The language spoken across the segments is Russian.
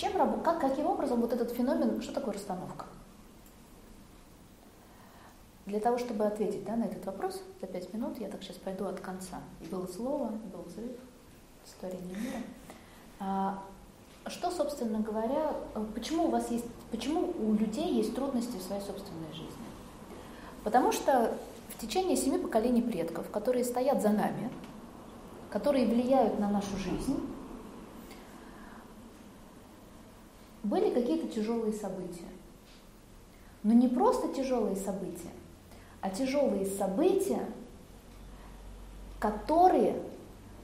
чем, как, каким образом вот этот феномен, что такое расстановка? Для того, чтобы ответить да, на этот вопрос за пять минут, я так сейчас пойду от конца. Было слово, был взрыв, история мира. А, что, собственно говоря, почему у вас есть, почему у людей есть трудности в своей собственной жизни? Потому что в течение семи поколений предков, которые стоят за нами, которые влияют на нашу жизнь, были какие-то тяжелые события. Но не просто тяжелые события, а тяжелые события, которые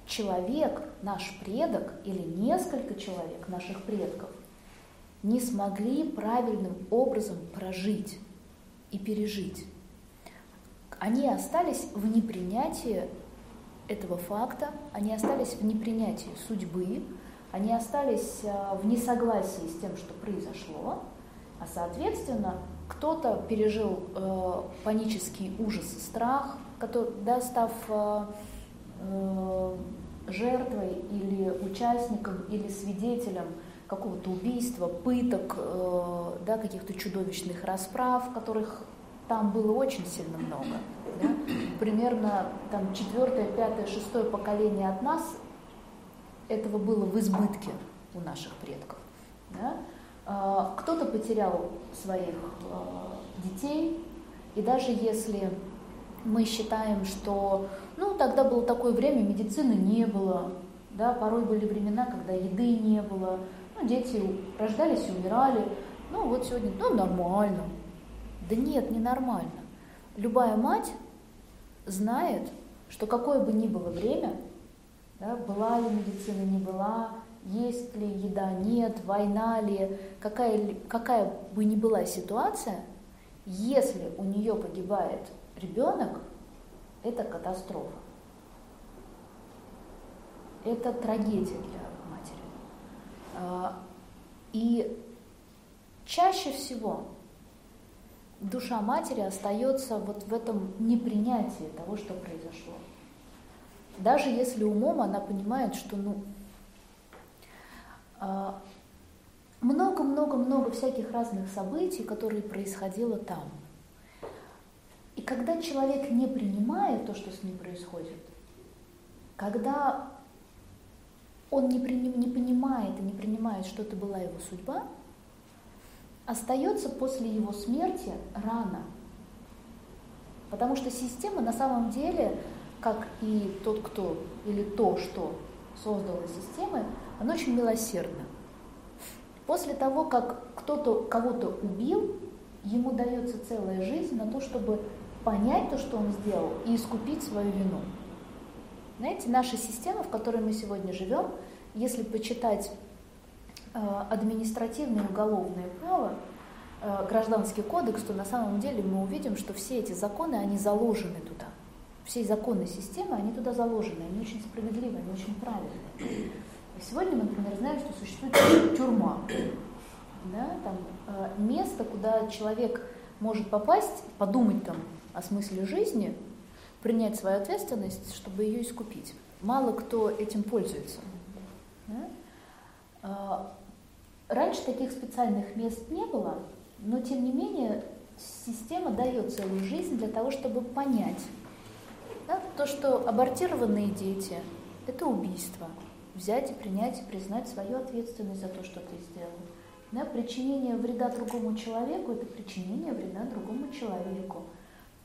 человек, наш предок или несколько человек наших предков не смогли правильным образом прожить и пережить. Они остались в непринятии этого факта, они остались в непринятии судьбы, они остались э, в несогласии с тем, что произошло, а соответственно кто-то пережил э, панический ужас и страх, который, да, став э, э, жертвой или участником или свидетелем какого-то убийства, пыток, э, да, каких-то чудовищных расправ, которых там было очень сильно много. Да? Примерно там четвертое, пятое, шестое поколение от нас этого было в избытке у наших предков. Да? А, кто-то потерял своих а, детей, и даже если мы считаем, что ну, тогда было такое время, медицины не было, да, порой были времена, когда еды не было, ну, дети рождались и умирали, ну вот сегодня, ну нормально. Да нет, не нормально. Любая мать знает, что какое бы ни было время, да, была ли медицина, не была, есть ли еда, нет, война ли, какая, какая бы ни была ситуация, если у нее погибает ребенок, это катастрофа. Это трагедия для матери. А, и чаще всего душа матери остается вот в этом непринятии того, что произошло. Даже если умом она понимает, что ну, а, много-много-много всяких разных событий, которые происходило там. И когда человек не принимает то, что с ним происходит, когда он не, приним, не понимает и не принимает, что это была его судьба, остается после его смерти рана. Потому что система на самом деле, как и тот, кто, или то, что создала системы, оно очень милосердно. После того, как кто-то кого-то убил, ему дается целая жизнь на то, чтобы понять то, что он сделал, и искупить свою вину. Знаете, наша система, в которой мы сегодня живем, если почитать э, административное и уголовное право, э, гражданский кодекс, то на самом деле мы увидим, что все эти законы, они заложены туда. Все законы системы, они туда заложены, они очень справедливые, они очень правильные. Сегодня мы, например, знаем, что существует тюрьма. Да, там, э, место, куда человек может попасть, подумать там о смысле жизни, принять свою ответственность, чтобы ее искупить. Мало кто этим пользуется. Да? А, раньше таких специальных мест не было, но тем не менее система дает целую жизнь для того, чтобы понять, да, то, что абортированные дети – это убийство – взять и принять и признать свою ответственность за то, что ты сделал. Да, причинение вреда другому человеку – это причинение вреда другому человеку.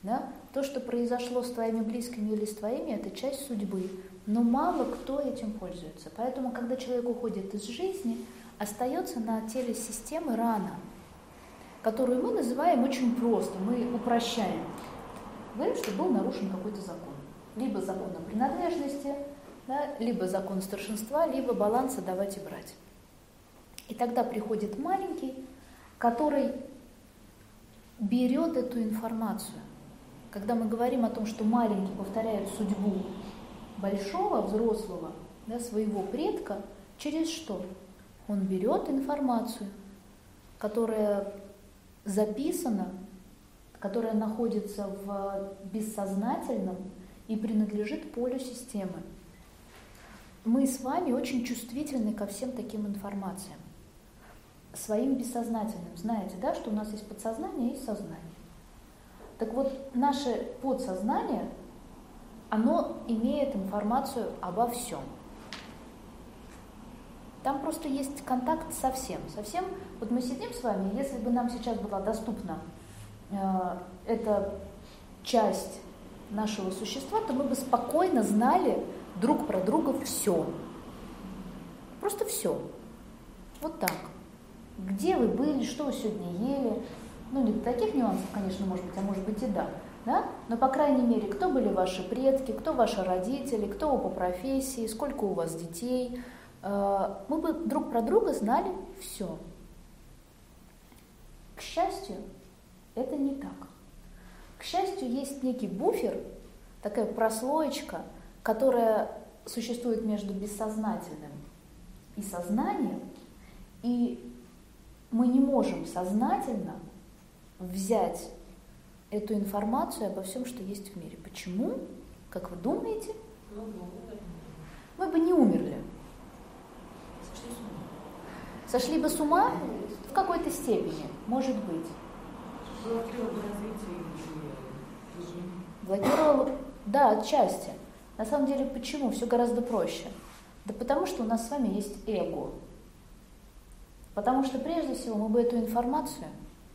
Да? То, что произошло с твоими близкими или с твоими, это часть судьбы. Но мало кто этим пользуется. Поэтому, когда человек уходит из жизни, остается на теле системы рана, которую мы называем очень просто, мы упрощаем. Говорим, что был нарушен какой-то закон. Либо закон о принадлежности, да, либо закон старшинства, либо баланса давать и брать. И тогда приходит маленький, который берет эту информацию. Когда мы говорим о том, что маленький повторяет судьбу большого, взрослого, да, своего предка, через что? Он берет информацию, которая записана, которая находится в бессознательном и принадлежит полю системы мы с вами очень чувствительны ко всем таким информациям. своим бессознательным. Знаете, да, что у нас есть подсознание и сознание. Так вот, наше подсознание, оно имеет информацию обо всем. Там просто есть контакт со всем. Со всем. Вот мы сидим с вами, если бы нам сейчас была доступна э, эта часть нашего существа, то мы бы спокойно знали друг про друга все. Просто все. Вот так. Где вы были, что вы сегодня ели. Ну, не таких нюансов, конечно, может быть, а может быть и да. да? Но, по крайней мере, кто были ваши предки, кто ваши родители, кто вы по профессии, сколько у вас детей. Э, мы бы друг про друга знали все. К счастью, это не так. К счастью, есть некий буфер, такая прослоечка, которая существует между бессознательным и сознанием, и мы не можем сознательно взять эту информацию обо всем, что есть в мире. Почему? Как вы думаете? Мы бы не умерли. Сошли бы с ума в какой-то степени, может быть. Блокировал, да, отчасти. На самом деле, почему? Все гораздо проще. Да потому что у нас с вами есть эго. Потому что прежде всего мы бы эту информацию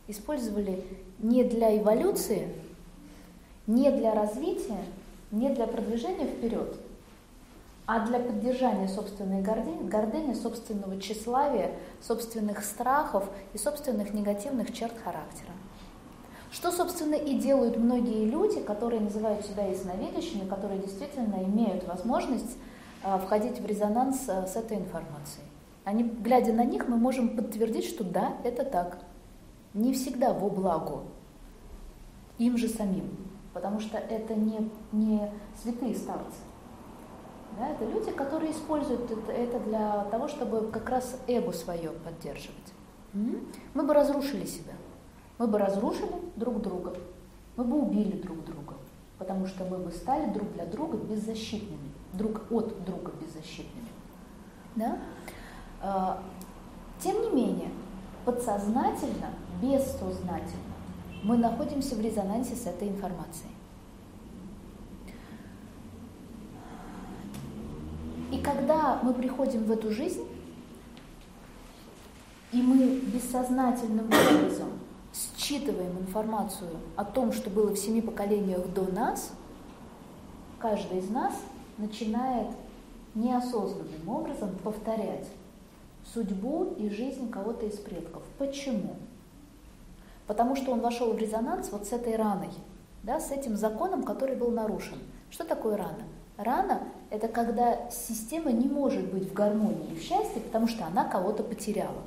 использовали не для эволюции, не для развития, не для продвижения вперед, а для поддержания собственной гордыни, гордыни, собственного тщеславия, собственных страхов и собственных негативных черт характера. Что, собственно, и делают многие люди, которые называют себя ясновидящими, которые действительно имеют возможность а, входить в резонанс а, с этой информацией. Они, глядя на них, мы можем подтвердить, что да, это так. Не всегда во благо им же самим, потому что это не, не святые старцы. Да, это люди, которые используют это, для того, чтобы как раз эго свое поддерживать. Мы бы разрушили себя. Мы бы разрушили друг друга. Мы бы убили друг друга. Потому что мы бы стали друг для друга беззащитными. Друг от друга беззащитными. Да? А, тем не менее, подсознательно, бессознательно мы находимся в резонансе с этой информацией. И когда мы приходим в эту жизнь, и мы бессознательным образом считываем информацию о том, что было в семи поколениях до нас, каждый из нас начинает неосознанным образом повторять судьбу и жизнь кого-то из предков. Почему? Потому что он вошел в резонанс вот с этой раной, да, с этим законом, который был нарушен. Что такое рана? Рана – это когда система не может быть в гармонии и в счастье, потому что она кого-то потеряла.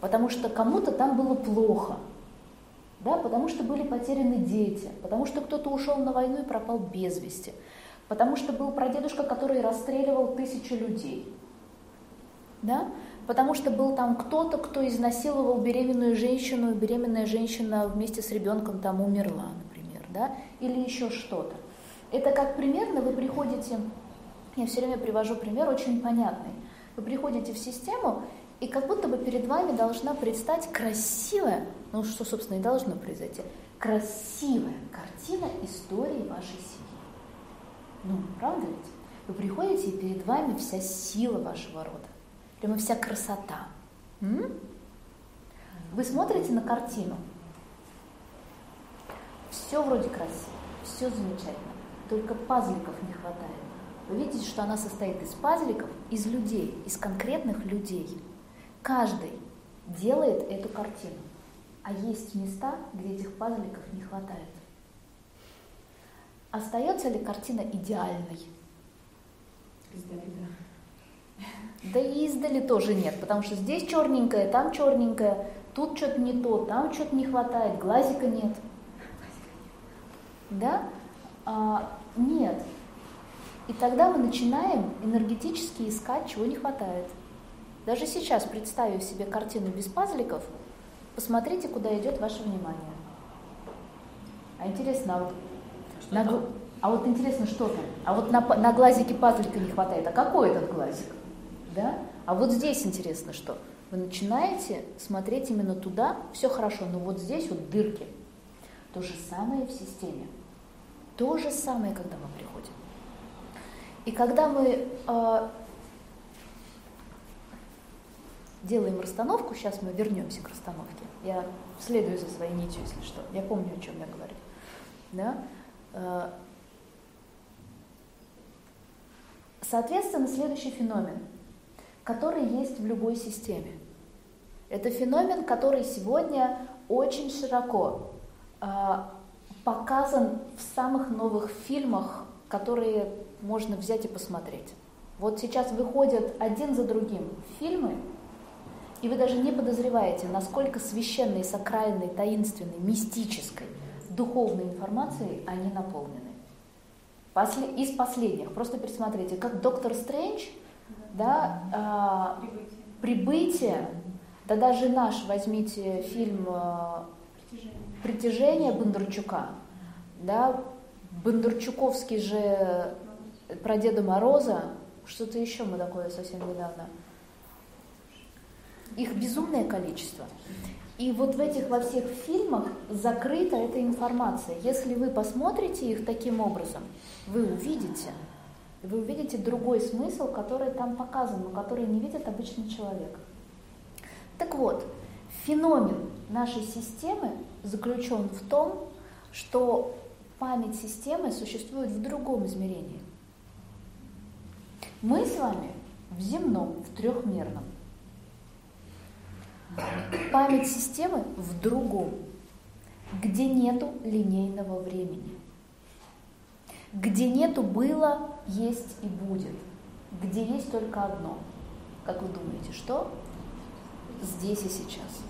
Потому что кому-то там было плохо, да, потому что были потеряны дети, потому что кто-то ушел на войну и пропал без вести, потому что был прадедушка, который расстреливал тысячи людей, да? потому что был там кто-то, кто изнасиловал беременную женщину, и беременная женщина вместе с ребенком там умерла, например, да? или еще что-то. Это как примерно вы приходите, я все время привожу пример очень понятный, вы приходите в систему, и как будто бы перед вами должна предстать красивая, ну что, собственно, и должно произойти, красивая картина истории вашей семьи. Ну, правда ведь? Вы приходите, и перед вами вся сила вашего рода прямо вся красота. М? Вы смотрите на картину, все вроде красиво, все замечательно, только пазликов не хватает. Вы видите, что она состоит из пазликов, из людей, из конкретных людей. Каждый делает эту картину, а есть места, где этих пазликов не хватает. Остается ли картина идеальной? Издали, да. Да и издали тоже нет, потому что здесь черненькое, там черненькое, тут что-то не то, там что-то не хватает, глазика нет. Да? А, нет. И тогда мы начинаем энергетически искать, чего не хватает. Даже сейчас, представив себе картину без пазликов, посмотрите, куда идет ваше внимание. А интересно, а вот, на, а вот интересно, что там? А вот на, на глазике пазлика не хватает. А какой этот глазик? Да? А вот здесь интересно что? вы начинаете смотреть именно туда, все хорошо, но вот здесь вот дырки. То же самое в системе. То же самое, когда мы приходим. И когда мы э, делаем расстановку, сейчас мы вернемся к расстановке. Я следую за своей нитью, если что. Я помню, о чем я говорю. Да? Э, соответственно, следующий феномен, который есть в любой системе. Это феномен, который сегодня очень широко э, показан в самых новых фильмах, которые можно взять и посмотреть. Вот сейчас выходят один за другим фильмы, и вы даже не подозреваете, насколько священной, сакральной, таинственной, мистической, духовной информацией они наполнены. После, из последних, просто пересмотрите, как Доктор Стрэндж, да, а, прибытие, да даже наш, возьмите фильм а, «Притяжение» Бондарчука, да, Бондарчуковский же про Деда Мороза, что-то еще мы такое совсем недавно – их безумное количество. И вот в этих во всех фильмах закрыта эта информация. Если вы посмотрите их таким образом, вы увидите, вы увидите другой смысл, который там показан, но который не видит обычный человек. Так вот, феномен нашей системы заключен в том, что память системы существует в другом измерении. Мы с вами в земном, в трехмерном. Память системы в другом, где нету линейного времени, где нету было, есть и будет, где есть только одно. Как вы думаете, что? Здесь и сейчас.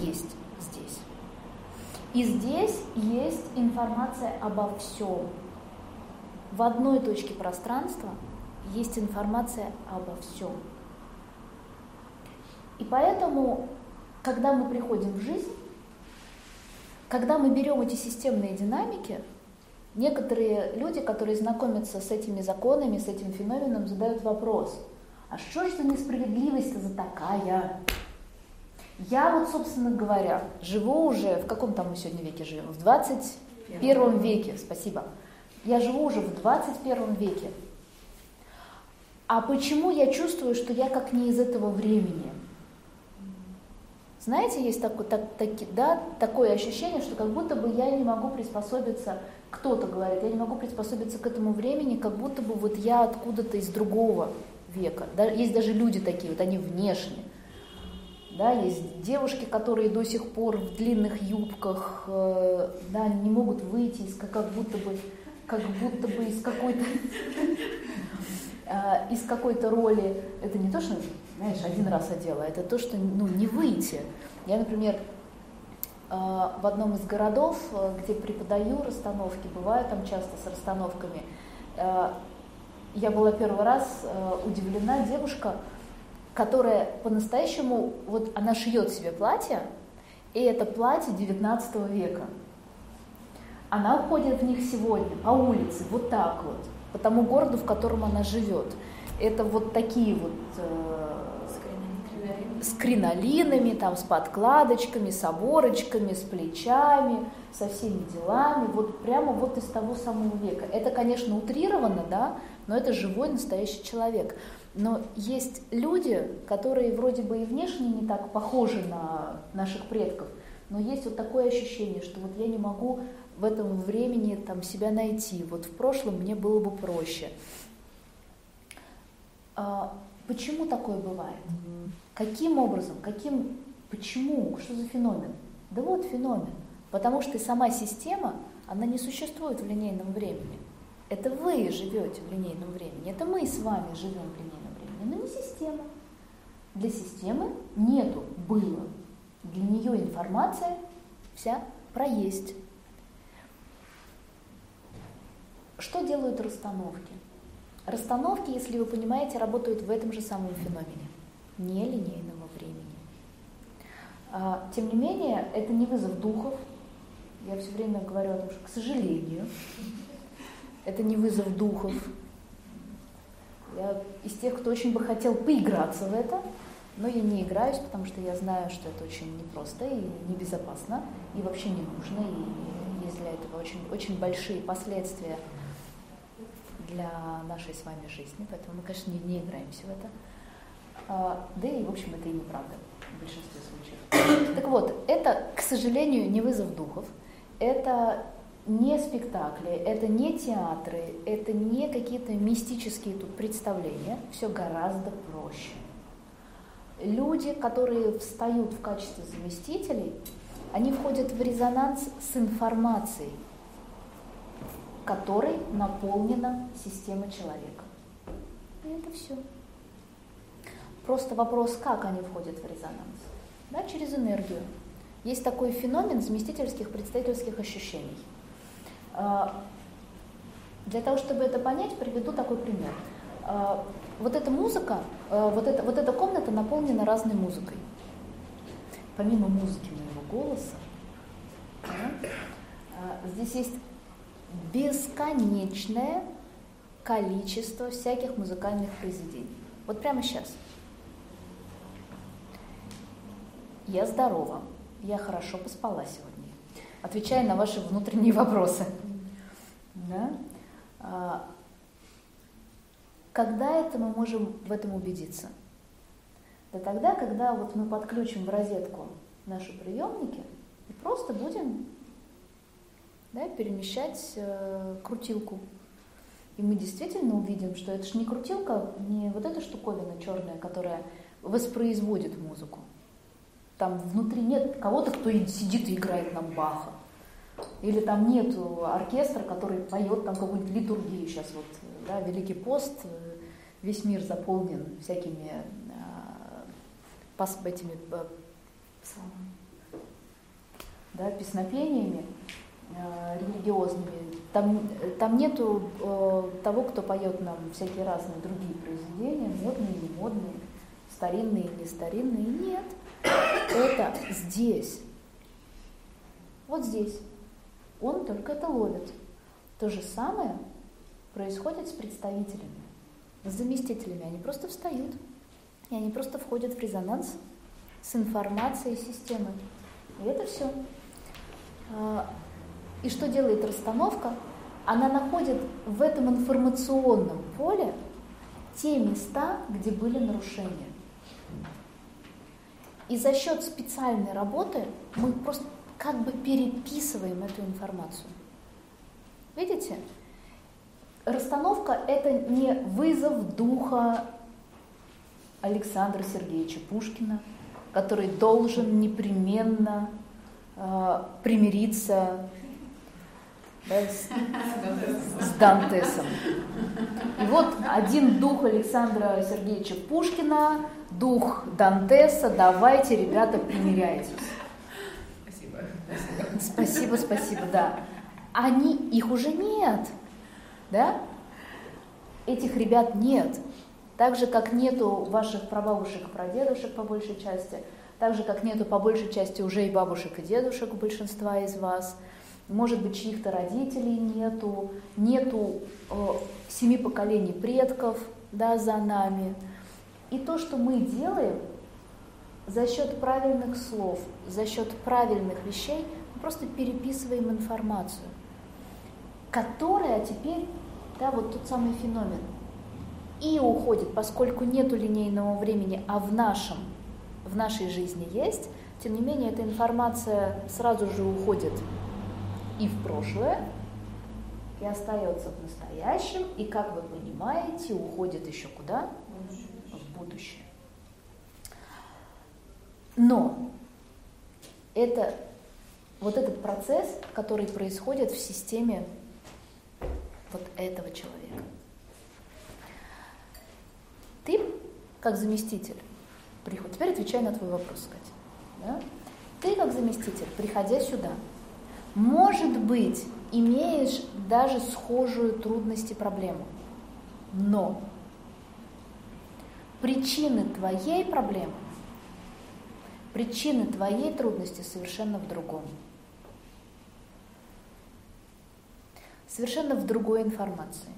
Есть здесь. И здесь есть информация обо всем. В одной точке пространства есть информация обо всем. И поэтому, когда мы приходим в жизнь, когда мы берем эти системные динамики, некоторые люди, которые знакомятся с этими законами, с этим феноменом, задают вопрос, а что же за несправедливость за такая? Я вот, собственно говоря, живу уже, в каком там мы сегодня веке живем? В 21 веке, спасибо. Я живу уже в 21 веке. А почему я чувствую, что я как не из этого времени? Знаете, есть такое, так, так, да, такое ощущение, что как будто бы я не могу приспособиться, кто-то говорит, я не могу приспособиться к этому времени, как будто бы вот я откуда-то из другого века. Да, есть даже люди такие, вот они внешне. Да, есть девушки, которые до сих пор в длинных юбках, э, да, не могут выйти из как будто бы, как будто бы из какой-то э, из какой-то роли. Это не то, что знаешь, один раз одела, это то, что ну, не выйти. Я, например, э, в одном из городов, э, где преподаю расстановки, бываю там часто с расстановками, э, я была первый раз удивлена девушка, которая по-настоящему, вот она шьет себе платье, и это платье 19 века. Она ходит в них сегодня по улице, вот так вот, по тому городу, в котором она живет. Это вот такие вот с кринолинами, там, с подкладочками, с оборочками, с плечами, со всеми делами, вот прямо вот из того самого века. Это, конечно, утрировано, да, но это живой настоящий человек. Но есть люди, которые вроде бы и внешне не так похожи на наших предков, но есть вот такое ощущение, что вот я не могу в этом времени там себя найти. Вот в прошлом мне было бы проще. Почему такое бывает? Каким образом? Каким? Почему? Что за феномен? Да вот феномен. Потому что сама система, она не существует в линейном времени. Это вы живете в линейном времени, это мы с вами живем в линейном времени, но не система. Для системы нету было. Для нее информация вся про есть. Что делают расстановки? Расстановки, если вы понимаете, работают в этом же самом феномене нелинейного времени. А, тем не менее, это не вызов духов. Я все время говорю о том, что, к сожалению, это не вызов духов. Я из тех, кто очень бы хотел поиграться в это, Но я не играюсь, потому что я знаю, что это очень непросто и небезопасно, и вообще не нужно, и есть для этого очень, очень большие последствия для нашей с вами жизни, поэтому мы, конечно, не, не играемся в это. А, да и, в общем, это и неправда в большинстве случаев. Так вот, это, к сожалению, не вызов духов, это не спектакли, это не театры, это не какие-то мистические тут представления, все гораздо проще. Люди, которые встают в качестве заместителей, они входят в резонанс с информацией, которой наполнена система человека. И это все. Просто вопрос, как они входят в резонанс. Да, через энергию. Есть такой феномен заместительских представительских ощущений. А, для того, чтобы это понять, приведу такой пример. А, вот эта музыка, а, вот эта, вот эта комната наполнена разной музыкой. Помимо музыки моего голоса, здесь есть бесконечное количество всяких музыкальных произведений. Вот прямо сейчас – Я здорова. Я хорошо поспала сегодня. Отвечая на ваши внутренние вопросы. Да? А, когда это мы можем в этом убедиться? Да тогда, когда вот мы подключим в розетку наши приемники и просто будем да, перемещать э, крутилку. И мы действительно увидим, что это же не крутилка, не вот эта штуковина черная, которая воспроизводит музыку. Там внутри нет кого-то, кто сидит и играет нам Баха. Или там нет оркестра, который поет там какую-нибудь литургию сейчас вот, да, Великий пост, весь мир заполнен всякими пас, этими а, да, песнопениями религиозными. Там, там нету э, того, кто поет нам всякие разные другие произведения, модные, не модные, старинные, не старинные. Нет это здесь. Вот здесь. Он только это ловит. То же самое происходит с представителями, с заместителями. Они просто встают, и они просто входят в резонанс с информацией системы. И это все. И что делает расстановка? Она находит в этом информационном поле те места, где были нарушения. И за счет специальной работы мы просто как бы переписываем эту информацию. Видите? Расстановка – это не вызов духа Александра Сергеевича Пушкина, который должен непременно э, примириться да, с, с Дантесом. И вот один дух Александра Сергеевича Пушкина дух Дантеса, давайте, ребята, примиряйтесь. Спасибо. Спасибо, спасибо, да. Они, их уже нет, да? Этих ребят нет. Так же, как нету ваших прабабушек и прадедушек по большей части, так же, как нету по большей части уже и бабушек и дедушек у большинства из вас, может быть, чьих-то родителей нету, нету э, семи поколений предков да, за нами – и то, что мы делаем за счет правильных слов, за счет правильных вещей, мы просто переписываем информацию, которая теперь, да, вот тот самый феномен, и уходит, поскольку нету линейного времени, а в нашем, в нашей жизни есть, тем не менее эта информация сразу же уходит и в прошлое, и остается в настоящем, и, как вы понимаете, уходит еще куда? будущее. Но это вот этот процесс, который происходит в системе вот этого человека. Ты, как заместитель, приход, теперь отвечай на твой вопрос, Катя. Да? Ты, как заместитель, приходя сюда, может быть, имеешь даже схожую трудность и проблему, но причины твоей проблемы, причины твоей трудности совершенно в другом. Совершенно в другой информации.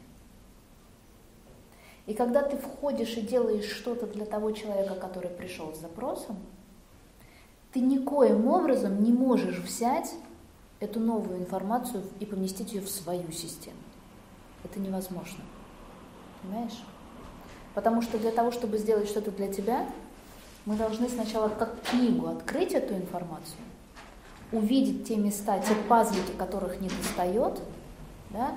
И когда ты входишь и делаешь что-то для того человека, который пришел с запросом, ты никоим образом не можешь взять эту новую информацию и поместить ее в свою систему. Это невозможно. Понимаешь? Потому что для того, чтобы сделать что-то для тебя, мы должны сначала как книгу открыть эту информацию, увидеть те места, те пазлики, которых не достает, да,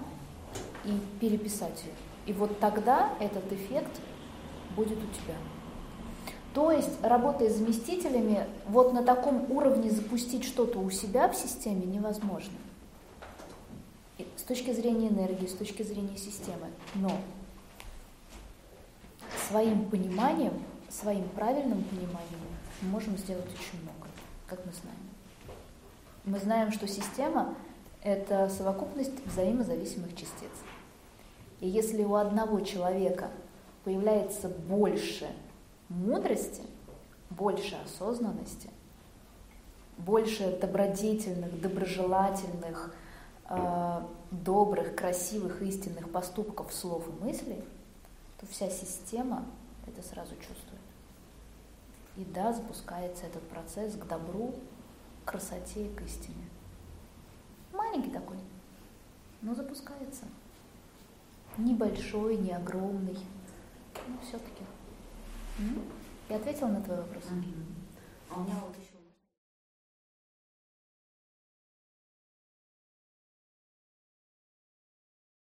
и переписать ее. И вот тогда этот эффект будет у тебя. То есть, работая с заместителями, вот на таком уровне запустить что-то у себя в системе невозможно. С точки зрения энергии, с точки зрения системы. Но своим пониманием, своим правильным пониманием мы можем сделать очень много, как мы знаем. Мы знаем, что система – это совокупность взаимозависимых частиц. И если у одного человека появляется больше мудрости, больше осознанности, больше добродетельных, доброжелательных, э, добрых, красивых, истинных поступков, слов и мыслей, то вся система это сразу чувствует. И да, запускается этот процесс к добру, к красоте и к истине. Маленький такой, но запускается небольшой, не огромный, но все-таки. Я ответила на твой вопрос? А у меня вот